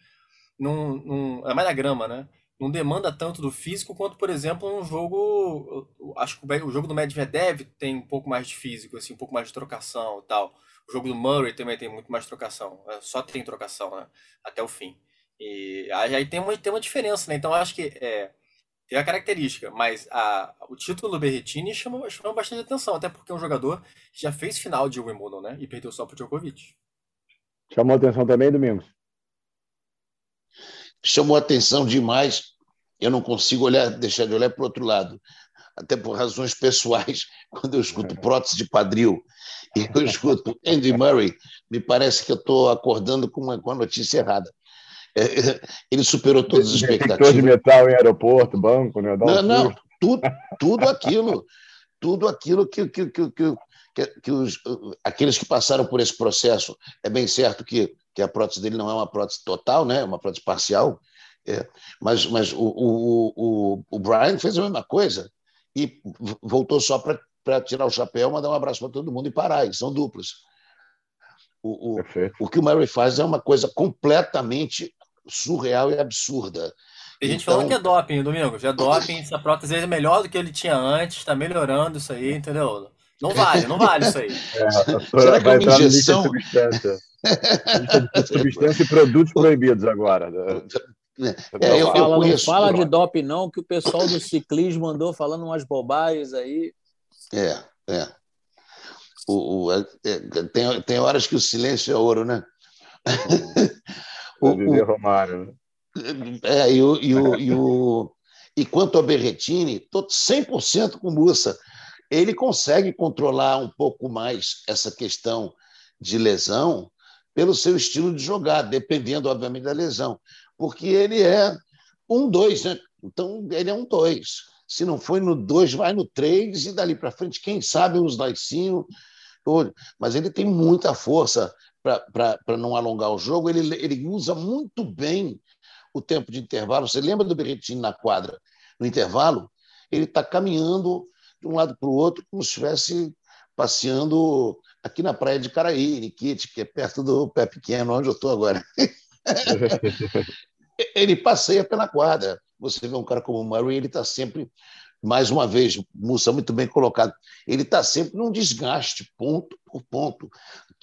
Num, num, é mais na grama, né? Não demanda tanto do físico quanto, por exemplo, um jogo. Acho que o jogo do Medvedev tem um pouco mais de físico, assim, um pouco mais de trocação e tal. O jogo do Murray também tem muito mais trocação. É, só tem trocação, né? Até o fim. E aí tem uma, tem uma diferença, né? Então acho que é, tem a característica, mas a, o título do Berrettini chamou, chamou bastante atenção, até porque é um jogador que já fez final de Wimbledon, né? E perdeu só para o Djokovic. Chamou atenção também, Domingos? Chamou atenção demais. Eu não consigo olhar, deixar de olhar para o outro lado, até por razões pessoais. Quando eu escuto prótese de quadril e eu escuto Andy Murray, me parece que eu estou acordando com uma, com uma notícia errada. É, é, ele superou todas as expectativas. de metal em aeroporto, banco, né? não, não, tudo, tudo aquilo, tudo aquilo que, que, que, que, que os, aqueles que passaram por esse processo, é bem certo que, que a prótese dele não é uma prótese total, né? É uma prótese parcial, é, mas, mas o, o, o, o Brian fez a mesma coisa e voltou só para tirar o chapéu, mandar um abraço para todo mundo e parar, e são duplos. O, o, o que o Murray faz é uma coisa completamente surreal e absurda. Tem gente então... falando que é doping, Domingos. É doping, essa prótese é melhor do que ele tinha antes, está melhorando isso aí, entendeu? Não vale, não vale isso aí. É, Será que é uma injeção? Substância. substância e produtos proibidos agora. Né? É, eu, fala, eu não fala de doping, não, que o pessoal do ciclismo andou falando umas bobagens aí. É, é. O, o é, é, tem, tem horas que o silêncio é ouro, né? O, o Romário. Né? É, e, o, e, o, e, o, e quanto ao Berretini, estou 100% com o Mussa. Ele consegue controlar um pouco mais essa questão de lesão pelo seu estilo de jogar, dependendo, obviamente, da lesão. Porque ele é um dois, né? Então, ele é um dois. Se não foi no dois, vai no três, e dali para frente, quem sabe, uns laicinho. Mas ele tem muita força para não alongar o jogo, ele, ele usa muito bem o tempo de intervalo. Você lembra do Berretini na quadra? No intervalo, ele está caminhando de um lado para o outro, como se estivesse passeando aqui na praia de Caraí, Nikit, que é perto do Pé Pequeno, onde eu estou agora. ele passeia pela quadra. Você vê um cara como o Murray, ele está sempre, mais uma vez, Mussa muito bem colocado, ele está sempre num desgaste, ponto por ponto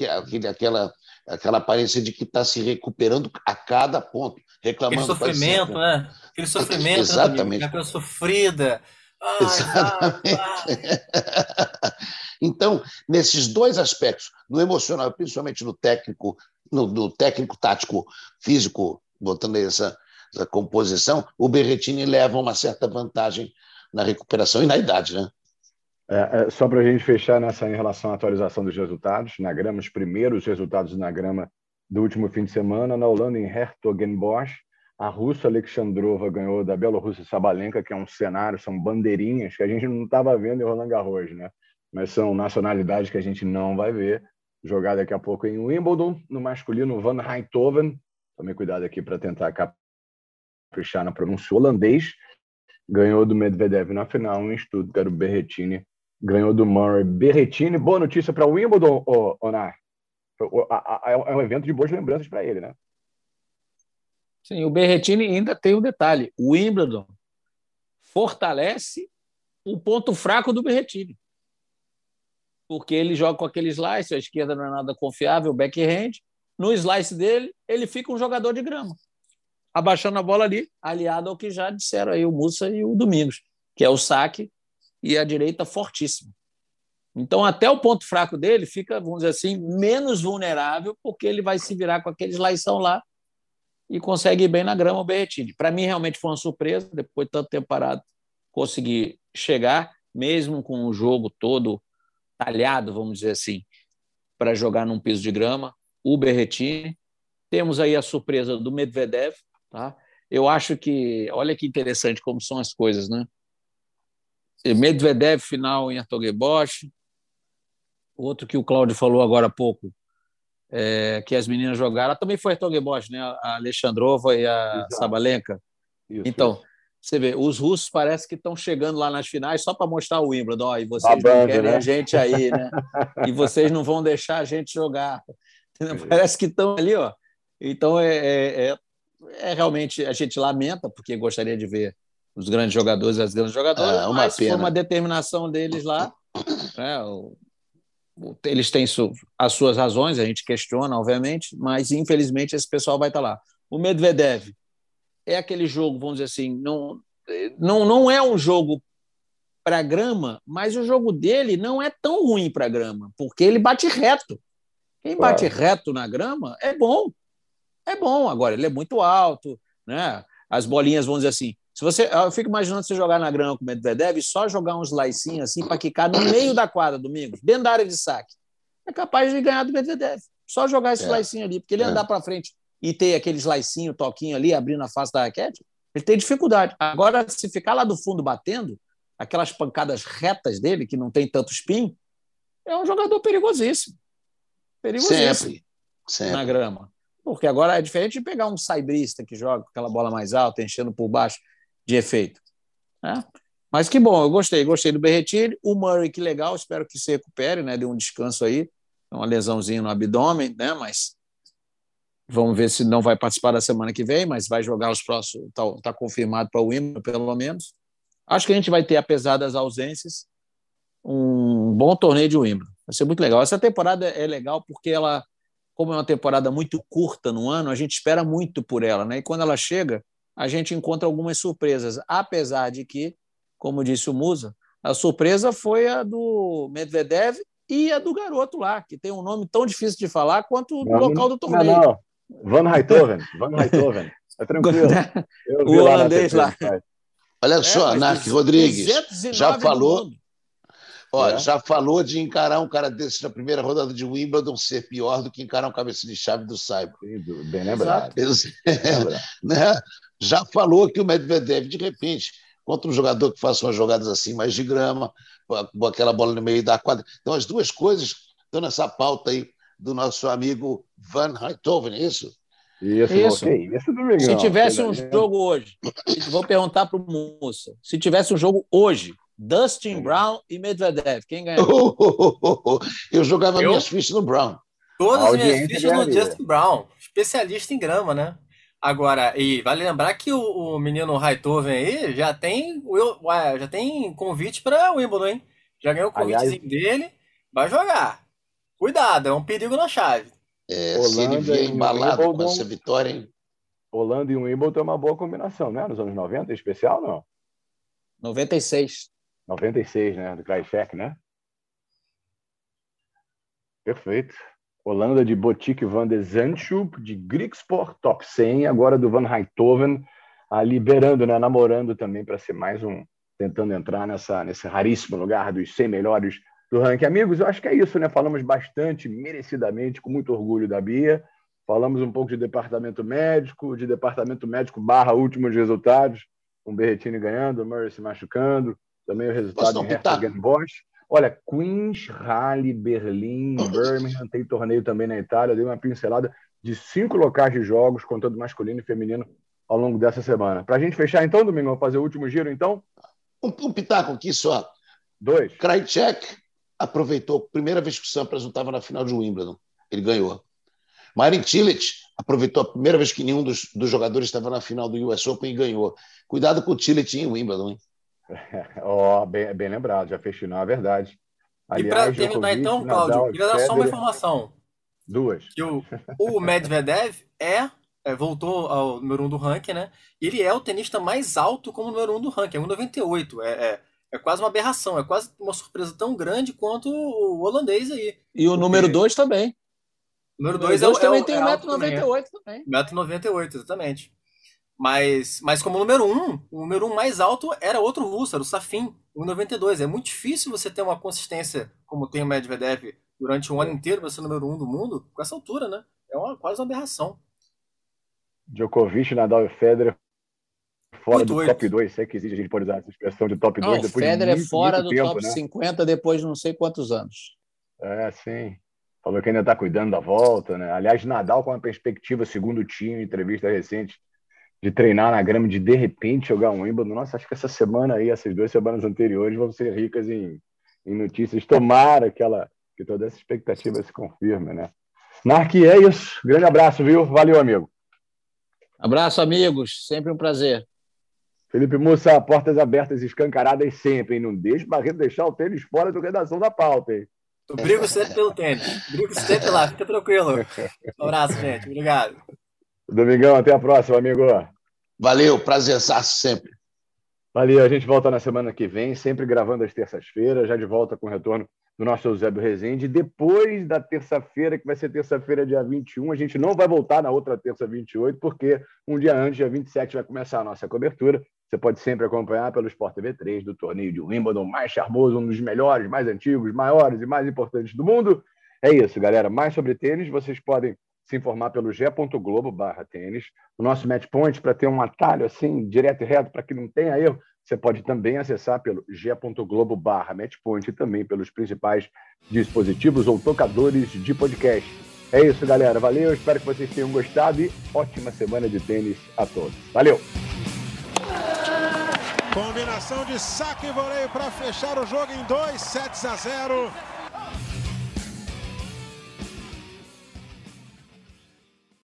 aquele, aquela, aquela aparência de que está se recuperando a cada ponto, reclamando. Aquele sofrimento, né? Aquele sofrimento, né, Exatamente. Né, aquela sofrida. Ai, Exatamente. então, nesses dois aspectos, no emocional, principalmente no técnico, no, no técnico tático físico, botando essa, essa composição, o Berretini leva uma certa vantagem na recuperação e na idade, né? É, é, só para a gente fechar nessa em relação à atualização dos resultados, na grama, os primeiros resultados na grama do último fim de semana, na Holanda, em Hertogenbosch, a russa Alexandrova ganhou da Bielorrússia Sabalenka, que é um cenário, são bandeirinhas que a gente não estava vendo em Roland Garros, né? Mas são nacionalidades que a gente não vai ver. Jogar daqui a pouco em Wimbledon, no masculino, Van Rijthoven. Tomei cuidado aqui para tentar caprichar na pronúncia holandês. Ganhou do Medvedev na final em Stuttgart, o Berrettini ganhou do Murray Berretini. Boa notícia para o Wimbledon, Onar. É um evento de boas lembranças para ele, né? Sim, o Berretini ainda tem um detalhe. O Wimbledon fortalece o ponto fraco do Berretini. Porque ele joga com aquele slice, a esquerda não é nada confiável, backhand. No slice dele, ele fica um jogador de grama. Abaixando a bola ali, aliado ao que já disseram aí o Mussa e o Domingos, que é o saque e a direita fortíssima. Então, até o ponto fraco dele fica, vamos dizer assim, menos vulnerável, porque ele vai se virar com aqueles laição lá e consegue ir bem na grama o Berretini. Para mim, realmente foi uma surpresa, depois de tanto tempo parado, conseguir chegar, mesmo com o jogo todo talhado, vamos dizer assim, para jogar num piso de grama, o Berretini. Temos aí a surpresa do Medvedev, tá? Eu acho que, olha que interessante como são as coisas, né? Medvedev final em Artoguebosch, outro que o Cláudio falou agora há pouco, é, que as meninas jogaram, também foi Artoguebosch, né? A Alexandrova e a Exato. Sabalenka. Isso, então, isso. você vê, os russos parece que estão chegando lá nas finais só para mostrar o Wimbledon, ó, e vocês Babando, não querem né? a gente aí, né? e vocês não vão deixar a gente jogar. Parece que estão ali, ó. Então é, é, é, realmente a gente lamenta porque gostaria de ver os grandes jogadores, as grandes jogadoras, é, uma mas pena. foi uma determinação deles lá. Né? Eles têm as suas razões, a gente questiona, obviamente, mas infelizmente esse pessoal vai estar lá. O Medvedev é aquele jogo, vamos dizer assim, não, não, não é um jogo para grama, mas o jogo dele não é tão ruim para grama, porque ele bate reto. Quem bate claro. reto na grama é bom. É bom. Agora, ele é muito alto, né? As bolinhas, vamos dizer assim. Se você, eu fico imaginando você jogar na grama com o Medvedev e só jogar uns laicinhos assim para quicar no meio da quadra, Domingos, dentro da área de saque. É capaz de ganhar do Medvedev. Só jogar esse é. laicinho ali, porque ele é. andar para frente e ter aqueles laicinho, toquinho ali, abrindo a face da raquete, ele tem dificuldade. Agora, se ficar lá do fundo batendo, aquelas pancadas retas dele, que não tem tanto spin, é um jogador perigosíssimo perigosíssimo sempre, sempre. na grama. Porque agora é diferente de pegar um saibrista que joga com aquela bola mais alta, enchendo por baixo de efeito. Né? Mas que bom, eu gostei, gostei do Berretini. O Murray, que legal, espero que se recupere, né? Deu um descanso aí, uma lesãozinha no abdômen, né? Mas vamos ver se não vai participar da semana que vem, mas vai jogar os próximos, está tá confirmado para o Wimbledon, pelo menos. Acho que a gente vai ter, apesar das ausências, um bom torneio de Wimbledon. Vai ser muito legal. Essa temporada é legal porque ela, como é uma temporada muito curta no ano, a gente espera muito por ela, né? E quando ela chega, a gente encontra algumas surpresas, apesar de que, como disse o Musa, a surpresa foi a do Medvedev e a do garoto lá, que tem um nome tão difícil de falar quanto o local do torneio. Não, não. Van Heithoven, Van Heithoven. É tranquilo. o holandês lá. lá. Olha é, só, Narc Rodrigues já falou, Olha, é. já falou de encarar um cara desse na primeira rodada de Wimbledon ser pior do que encarar um cabeça de chave do Saibro. Bem lembrado. né? Já falou que o Medvedev, de repente, contra um jogador que faça umas jogadas assim mais de grama, com aquela bola no meio da quadra. Então, as duas coisas estão nessa pauta aí do nosso amigo Van Heithoven, é isso? Isso, isso. Okay. isso Se tivesse um jogo hoje, vou perguntar para o Moça, se tivesse um jogo hoje, Dustin Brown e Medvedev. Quem ganhou? eu jogava eu? minhas fichas no Brown. Todas as minhas fichas no Justin Brown, especialista em grama, né? Agora, e vale lembrar que o, o menino Hightoven aí já tem, já tem convite para o Wimbledon, hein? Já ganhou o convitezinho Aliás, dele, vai jogar. Cuidado, é um perigo na chave. É, Holanda se ele vier embalado com essa vitória, hein? Holanda e o Wimbledon é uma boa combinação, né? Nos anos 90, em especial, não? 96. 96, né? Do Krajcek, né? Perfeito. Holanda de Botique van de Zandschulp, de Grigsport, top 100, agora do Van Heithoven, ah, liberando, né, namorando também para ser mais um, tentando entrar nessa, nesse raríssimo lugar dos 100 melhores do ranking. Amigos, eu acho que é isso, né? Falamos bastante, merecidamente, com muito orgulho da Bia. Falamos um pouco de departamento médico, de departamento médico barra últimos resultados, com Berretini ganhando, Murray se machucando, também o resultado em Herzogen Bosch. Olha, Queens, Rally, Berlim, Birmingham, tem torneio também na Itália. dei uma pincelada de cinco locais de jogos, contando masculino e feminino, ao longo dessa semana. Para a gente fechar então, Domingo, vamos fazer o último giro então? Um, um pitaco aqui só. Dois. Krajcek aproveitou, primeira vez que o Sampras não estava na final de Wimbledon. Ele ganhou. Marin Cilic aproveitou a primeira vez que nenhum dos, dos jogadores estava na final do US Open e ganhou. Cuidado com o Cilic em Wimbledon, hein? Ó, oh, bem, bem lembrado, já fez final, é verdade. Aliás, e para terminar então, Cláudio, queria dar só uma informação. Duas. Que o, o Medvedev é, é, voltou ao número 1 um do ranking, né? E ele é o tenista mais alto como número 1 um do ranking, é 1,98. É, é, é quase uma aberração, é quase uma surpresa tão grande quanto o holandês aí. E o número 2 também. O número 2 é, também tem 1,98m também. 1,98m, exatamente. Mas, mas como número um, o número um mais alto era outro russo, era o Safin, 1,92. É muito difícil você ter uma consistência como tem o Medvedev durante um ano inteiro para ser o número um do mundo, com essa altura, né? É uma, quase uma aberração. Djokovic, Nadal e Federer fora do top 2, se é que existe a gente pode usar essa expressão de top 2 depois Federer de muito, é fora muito do tempo, top né? 50 depois de não sei quantos anos. É, sim. Falou que ainda está cuidando da volta, né? Aliás, Nadal com uma perspectiva, segundo o time, entrevista recente, de treinar na grama, de de repente jogar um Wimbledon. Nossa, acho que essa semana aí, essas duas semanas anteriores, vão ser ricas em, em notícias. Tomara que, ela, que toda essa expectativa se confirme, né? Narque, é isso. Grande abraço, viu? Valeu, amigo. Abraço, amigos. Sempre um prazer. Felipe Mussa, portas abertas escancaradas sempre, hein? Não deixe o Barreto deixar o tênis fora do redação da pauta, hein? Eu brigo sempre pelo tênis. Brigo sempre lá, fica tranquilo. Um abraço, gente. Obrigado. Domingão, até a próxima, amigo. Valeu, prazerzaço sempre. Valeu, a gente volta na semana que vem, sempre gravando às terças-feiras, já de volta com o retorno do nosso Eusébio Rezende. Depois da terça-feira, que vai ser terça-feira, dia 21, a gente não vai voltar na outra terça, 28, porque um dia antes, dia 27, vai começar a nossa cobertura. Você pode sempre acompanhar pelo Sport TV 3 do torneio de Wimbledon, mais charmoso, um dos melhores, mais antigos, maiores e mais importantes do mundo. É isso, galera. Mais sobre tênis, vocês podem se informar pelo g.globo barra tênis. O nosso match point, para ter um atalho assim, direto e reto, para que não tenha erro, você pode também acessar pelo g.globo barra matchpoint e também pelos principais dispositivos ou tocadores de podcast. É isso, galera. Valeu, espero que vocês tenham gostado e ótima semana de tênis a todos. Valeu! Combinação de saque e voleio para fechar o jogo em 2 sets a 0.